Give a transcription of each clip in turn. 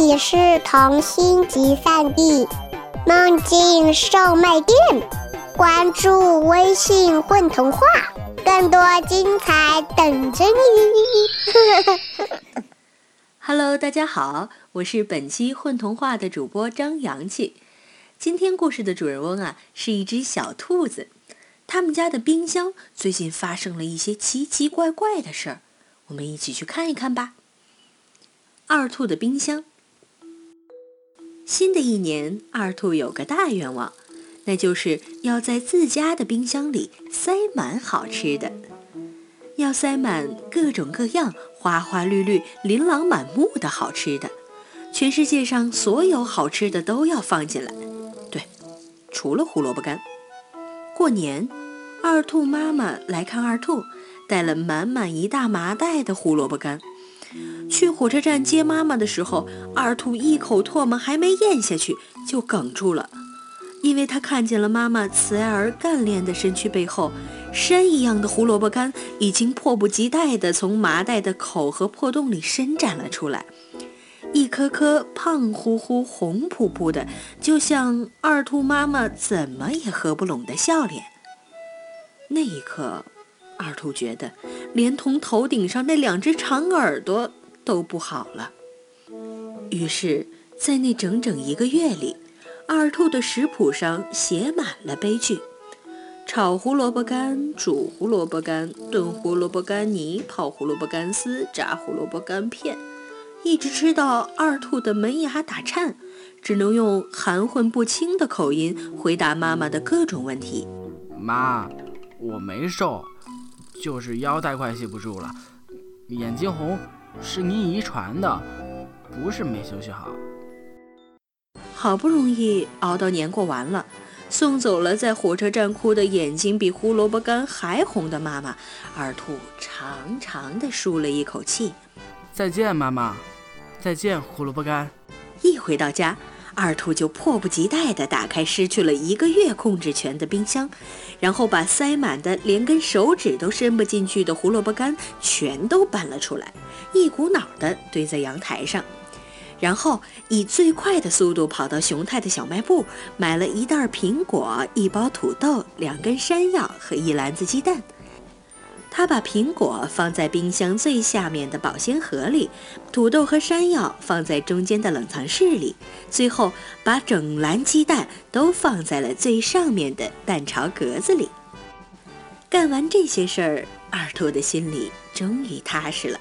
里是童心集散地，梦境售卖店。关注微信“混童话”，更多精彩等着你。Hello，大家好，我是本期“混童话”的主播张阳气。今天故事的主人翁啊，是一只小兔子。他们家的冰箱最近发生了一些奇奇怪怪的事儿，我们一起去看一看吧。二兔的冰箱。新的一年，二兔有个大愿望，那就是要在自家的冰箱里塞满好吃的，要塞满各种各样、花花绿绿、琳琅满目的好吃的，全世界上所有好吃的都要放进来。对，除了胡萝卜干。过年，二兔妈妈来看二兔，带了满满一大麻袋的胡萝卜干。去火车站接妈妈的时候，二兔一口唾沫还没咽下去就哽住了，因为他看见了妈妈慈爱而干练的身躯背后，山一样的胡萝卜干已经迫不及待地从麻袋的口和破洞里伸展了出来，一颗颗胖乎乎、红扑扑的，就像二兔妈妈怎么也合不拢的笑脸。那一刻。二兔觉得，连同头顶上那两只长耳朵都不好了。于是，在那整整一个月里，二兔的食谱上写满了悲剧：炒胡萝卜干、煮胡萝卜干、炖胡萝卜干泥、泡胡萝卜干丝、炸胡萝卜干片，一直吃到二兔的门牙打颤，只能用含混不清的口音回答妈妈的各种问题。妈，我没瘦。就是腰带快系不住了，眼睛红是你遗传的，不是没休息好。好不容易熬到年过完了，送走了在火车站哭的眼睛比胡萝卜干还红的妈妈，二兔长长的舒了一口气。再见，妈妈，再见，胡萝卜干。一回到家。二兔就迫不及待地打开失去了一个月控制权的冰箱，然后把塞满的连根手指都伸不进去的胡萝卜干全都搬了出来，一股脑地堆在阳台上，然后以最快的速度跑到熊太的小卖部，买了一袋苹果、一包土豆、两根山药和一篮子鸡蛋。他把苹果放在冰箱最下面的保鲜盒里，土豆和山药放在中间的冷藏室里，最后把整篮鸡蛋都放在了最上面的蛋巢格子里。干完这些事儿，二兔的心里终于踏实了，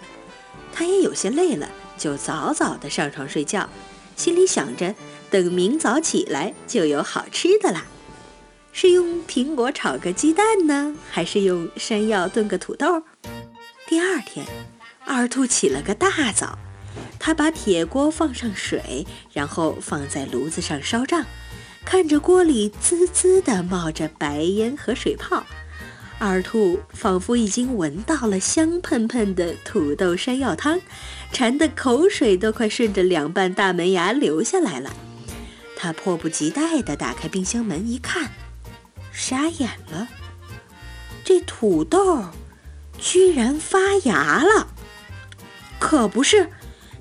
他也有些累了，就早早的上床睡觉，心里想着等明早起来就有好吃的啦。是用苹果炒个鸡蛋呢，还是用山药炖个土豆？第二天，二兔起了个大早，他把铁锅放上水，然后放在炉子上烧胀，看着锅里滋滋地冒着白烟和水泡，二兔仿佛已经闻到了香喷喷的土豆山药汤，馋得口水都快顺着两半大门牙流下来了。他迫不及待地打开冰箱门一看。傻眼了，这土豆居然发芽了！可不是，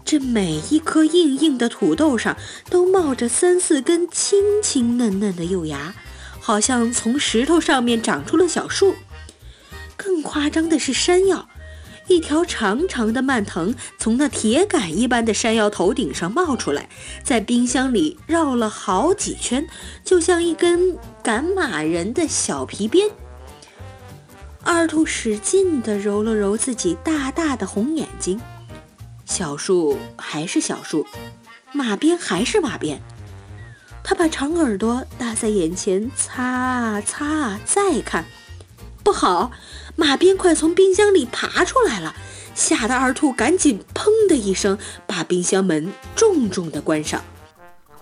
这每一颗硬硬的土豆上都冒着三四根青青嫩嫩的幼芽，好像从石头上面长出了小树。更夸张的是山药，一条长长的蔓藤从那铁杆一般的山药头顶上冒出来，在冰箱里绕了好几圈，就像一根。赶马人的小皮鞭，二兔使劲地揉了揉自己大大的红眼睛，小树还是小树，马鞭还是马鞭。他把长耳朵搭在眼前，擦啊擦啊，再看，不好，马鞭快从冰箱里爬出来了，吓得二兔赶紧砰的一声把冰箱门重重的关上。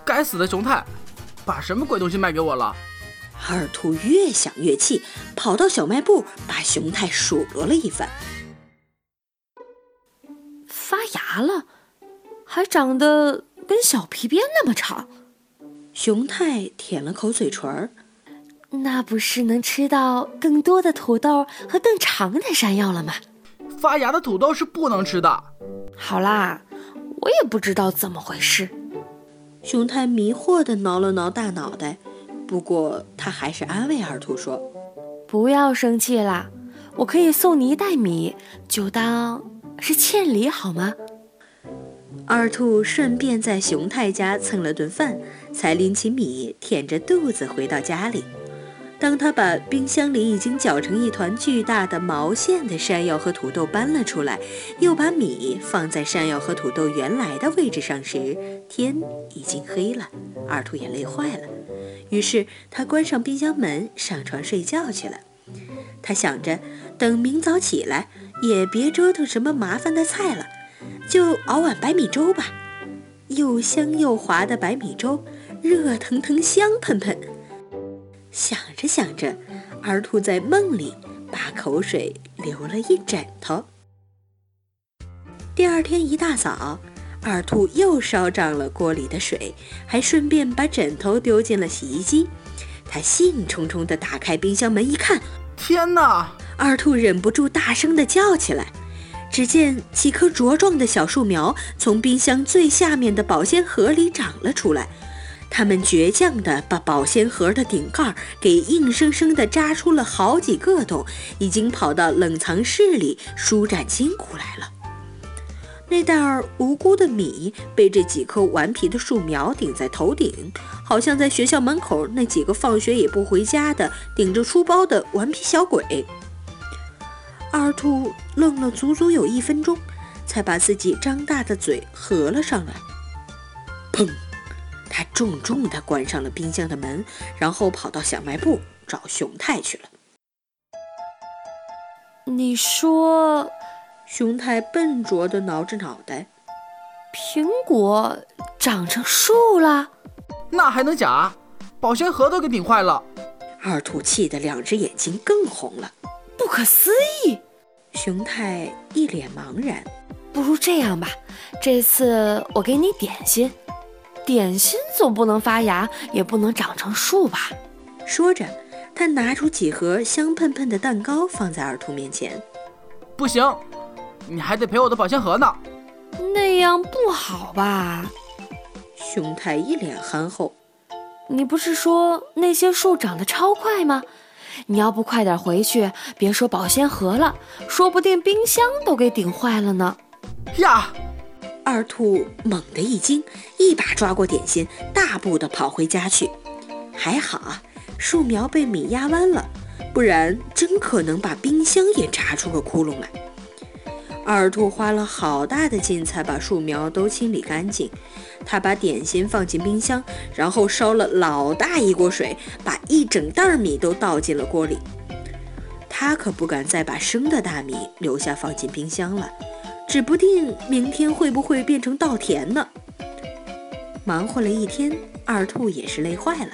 该死的熊太，把什么鬼东西卖给我了？二兔越想越气，跑到小卖部把熊太数落了一番。发芽了，还长得跟小皮鞭那么长。熊太舔了口嘴唇儿，那不是能吃到更多的土豆和更长的山药了吗？发芽的土豆是不能吃的。好啦，我也不知道怎么回事。熊太迷惑地挠了挠大脑袋，不过他还是安慰二兔说：“不要生气啦，我可以送你一袋米，就当是欠礼好吗？”二兔顺便在熊太家蹭了顿饭，才拎起米，舔着肚子回到家里。当他把冰箱里已经搅成一团巨大的毛线的山药和土豆搬了出来，又把米放在山药和土豆原来的位置上时，天已经黑了。二兔也累坏了，于是他关上冰箱门，上床睡觉去了。他想着，等明早起来，也别折腾什么麻烦的菜了，就熬碗白米粥吧。又香又滑的白米粥，热腾腾，香喷喷。想着想着，二兔在梦里把口水流了一枕头。第二天一大早，二兔又烧涨了锅里的水，还顺便把枕头丢进了洗衣机。他兴冲冲地打开冰箱门一看，天哪！二兔忍不住大声地叫起来。只见几棵茁壮的小树苗从冰箱最下面的保鲜盒里长了出来。他们倔强地把保鲜盒的顶盖给硬生生地扎出了好几个洞，已经跑到冷藏室里舒展筋骨来了。那袋儿无辜的米被这几棵顽皮的树苗顶在头顶，好像在学校门口那几个放学也不回家的顶着书包的顽皮小鬼。二兔愣了足足有一分钟，才把自己张大的嘴合了上来。砰！他重重地关上了冰箱的门，然后跑到小卖部找熊太去了。你说，熊太笨拙地挠着脑袋，苹果长成树了？那还能假？保鲜盒都给顶坏了！二兔气得两只眼睛更红了，不可思议！熊太一脸茫然。不如这样吧，这次我给你点心。点心总不能发芽，也不能长成树吧？说着，他拿出几盒香喷喷的蛋糕放在二兔面前。不行，你还得赔我的保鲜盒呢。那样不好吧？熊太一脸憨厚。你不是说那些树长得超快吗？你要不快点回去，别说保鲜盒了，说不定冰箱都给顶坏了呢。呀！二兔猛地一惊，一把抓过点心，大步地跑回家去。还好，树苗被米压弯了，不然真可能把冰箱也扎出个窟窿来。二兔花了好大的劲才把树苗都清理干净。他把点心放进冰箱，然后烧了老大一锅水，把一整袋米都倒进了锅里。他可不敢再把生的大米留下放进冰箱了。指不定明天会不会变成稻田呢？忙活了一天，二兔也是累坏了。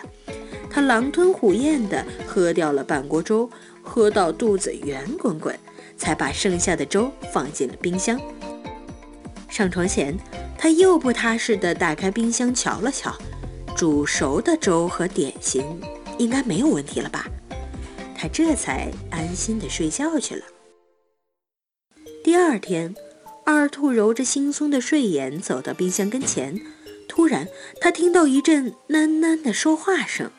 他狼吞虎咽地喝掉了半锅粥，喝到肚子圆滚滚，才把剩下的粥放进了冰箱。上床前，他又不踏实地打开冰箱瞧了瞧，煮熟的粥和点心应该没有问题了吧？他这才安心地睡觉去了。第二天。二兔揉着惺忪的睡眼走到冰箱跟前，突然他听到一阵喃喃的说话声：“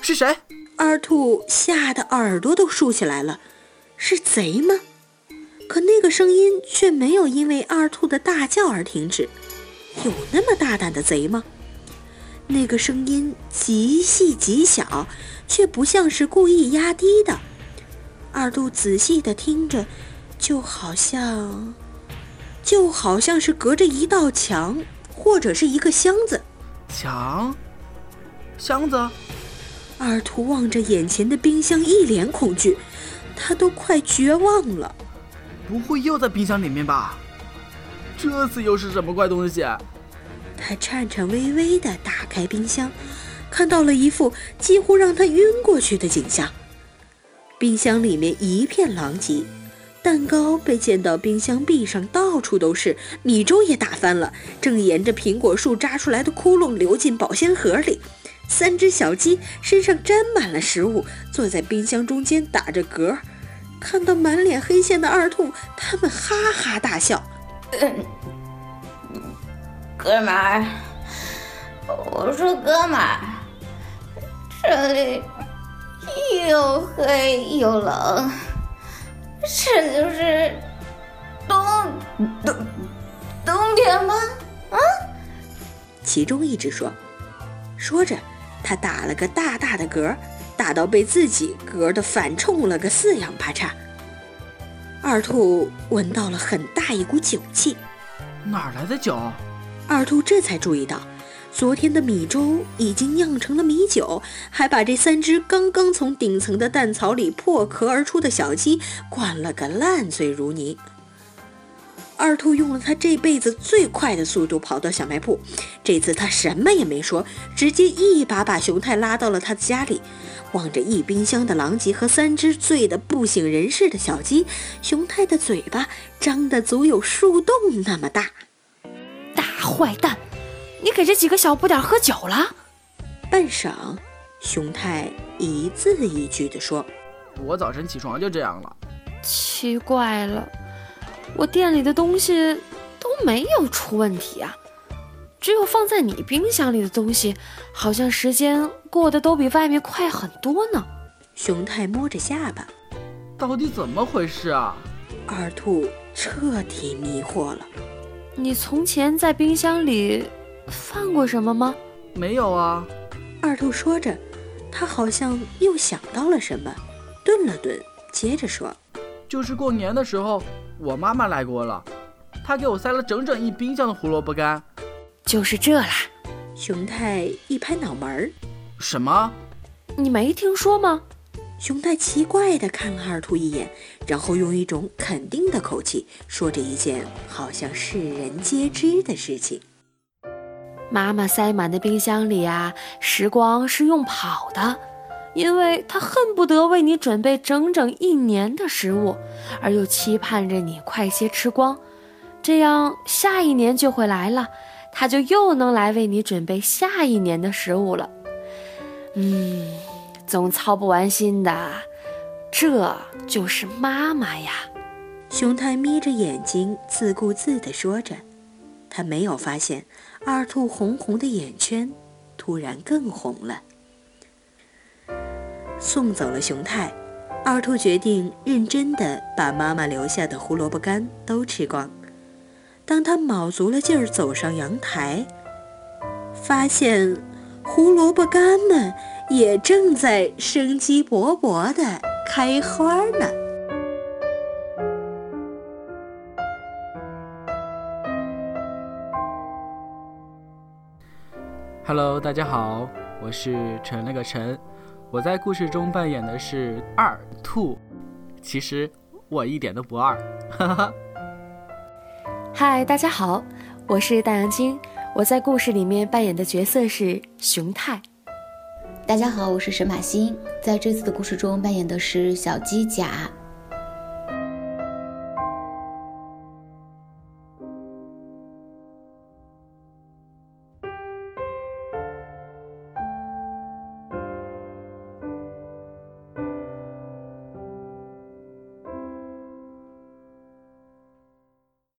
是谁？”二兔吓得耳朵都竖起来了，“是贼吗？”可那个声音却没有因为二兔的大叫而停止。有那么大胆的贼吗？那个声音极细极小，却不像是故意压低的。二兔仔细地听着，就好像……就好像是隔着一道墙，或者是一个箱子。墙，箱子。二图望着眼前的冰箱，一脸恐惧，他都快绝望了。不会又在冰箱里面吧？这次又是什么怪东西？他颤颤巍巍地打开冰箱，看到了一副几乎让他晕过去的景象。冰箱里面一片狼藉。蛋糕被溅到冰箱壁上，到处都是；米粥也打翻了，正沿着苹果树扎出来的窟窿流进保鲜盒里。三只小鸡身上沾满了食物，坐在冰箱中间打着嗝。看到满脸黑线的二兔，他们哈哈大笑。哥们儿，我说哥们儿，这里又黑又冷，这就是冬冬冬天吗？啊？其中一只说，说着，他打了个大大的嗝，打到被自己嗝的反冲了个四仰八叉。二兔闻到了很大一股酒气，哪来的酒？二兔这才注意到，昨天的米粥已经酿成了米酒，还把这三只刚刚从顶层的蛋槽里破壳而出的小鸡灌了个烂醉如泥。二兔用了他这辈子最快的速度跑到小卖部，这次他什么也没说，直接一把把熊太拉到了他的家里。望着一冰箱的狼藉和三只醉得不省人事的小鸡，熊太的嘴巴张得足有树洞那么大。大坏蛋，你给这几个小不点喝酒了？半晌，熊太一字一句地说：“我早晨起床就这样了。”奇怪了，我店里的东西都没有出问题啊。只有放在你冰箱里的东西，好像时间过得都比外面快很多呢。熊太摸着下巴，到底怎么回事啊？二兔彻底迷惑了。你从前在冰箱里放过什么吗？没有啊。二兔说着，他好像又想到了什么，顿了顿，接着说：“就是过年的时候，我妈妈来过了，她给我塞了整整一冰箱的胡萝卜干。”就是这啦！熊太一拍脑门儿：“什么？你没听说吗？”熊太奇怪地看了二兔一眼，然后用一种肯定的口气说着一件好像世人皆知的事情：“妈妈塞满的冰箱里啊，时光是用跑的，因为她恨不得为你准备整整一年的食物，而又期盼着你快些吃光，这样下一年就会来了。”他就又能来为你准备下一年的食物了。嗯，总操不完心的，这就是妈妈呀。熊太眯着眼睛自顾自地说着，他没有发现二兔红红的眼圈突然更红了。送走了熊太，二兔决定认真的把妈妈留下的胡萝卜干都吃光。当他卯足了劲儿走上阳台，发现胡萝卜干们也正在生机勃勃的开花呢。Hello，大家好，我是陈那个陈，我在故事中扮演的是二兔，其实我一点都不二，哈哈。嗨，大家好，我是大杨晶，我在故事里面扮演的角色是熊太。大家好，我是沈马欣，在这次的故事中扮演的是小机甲。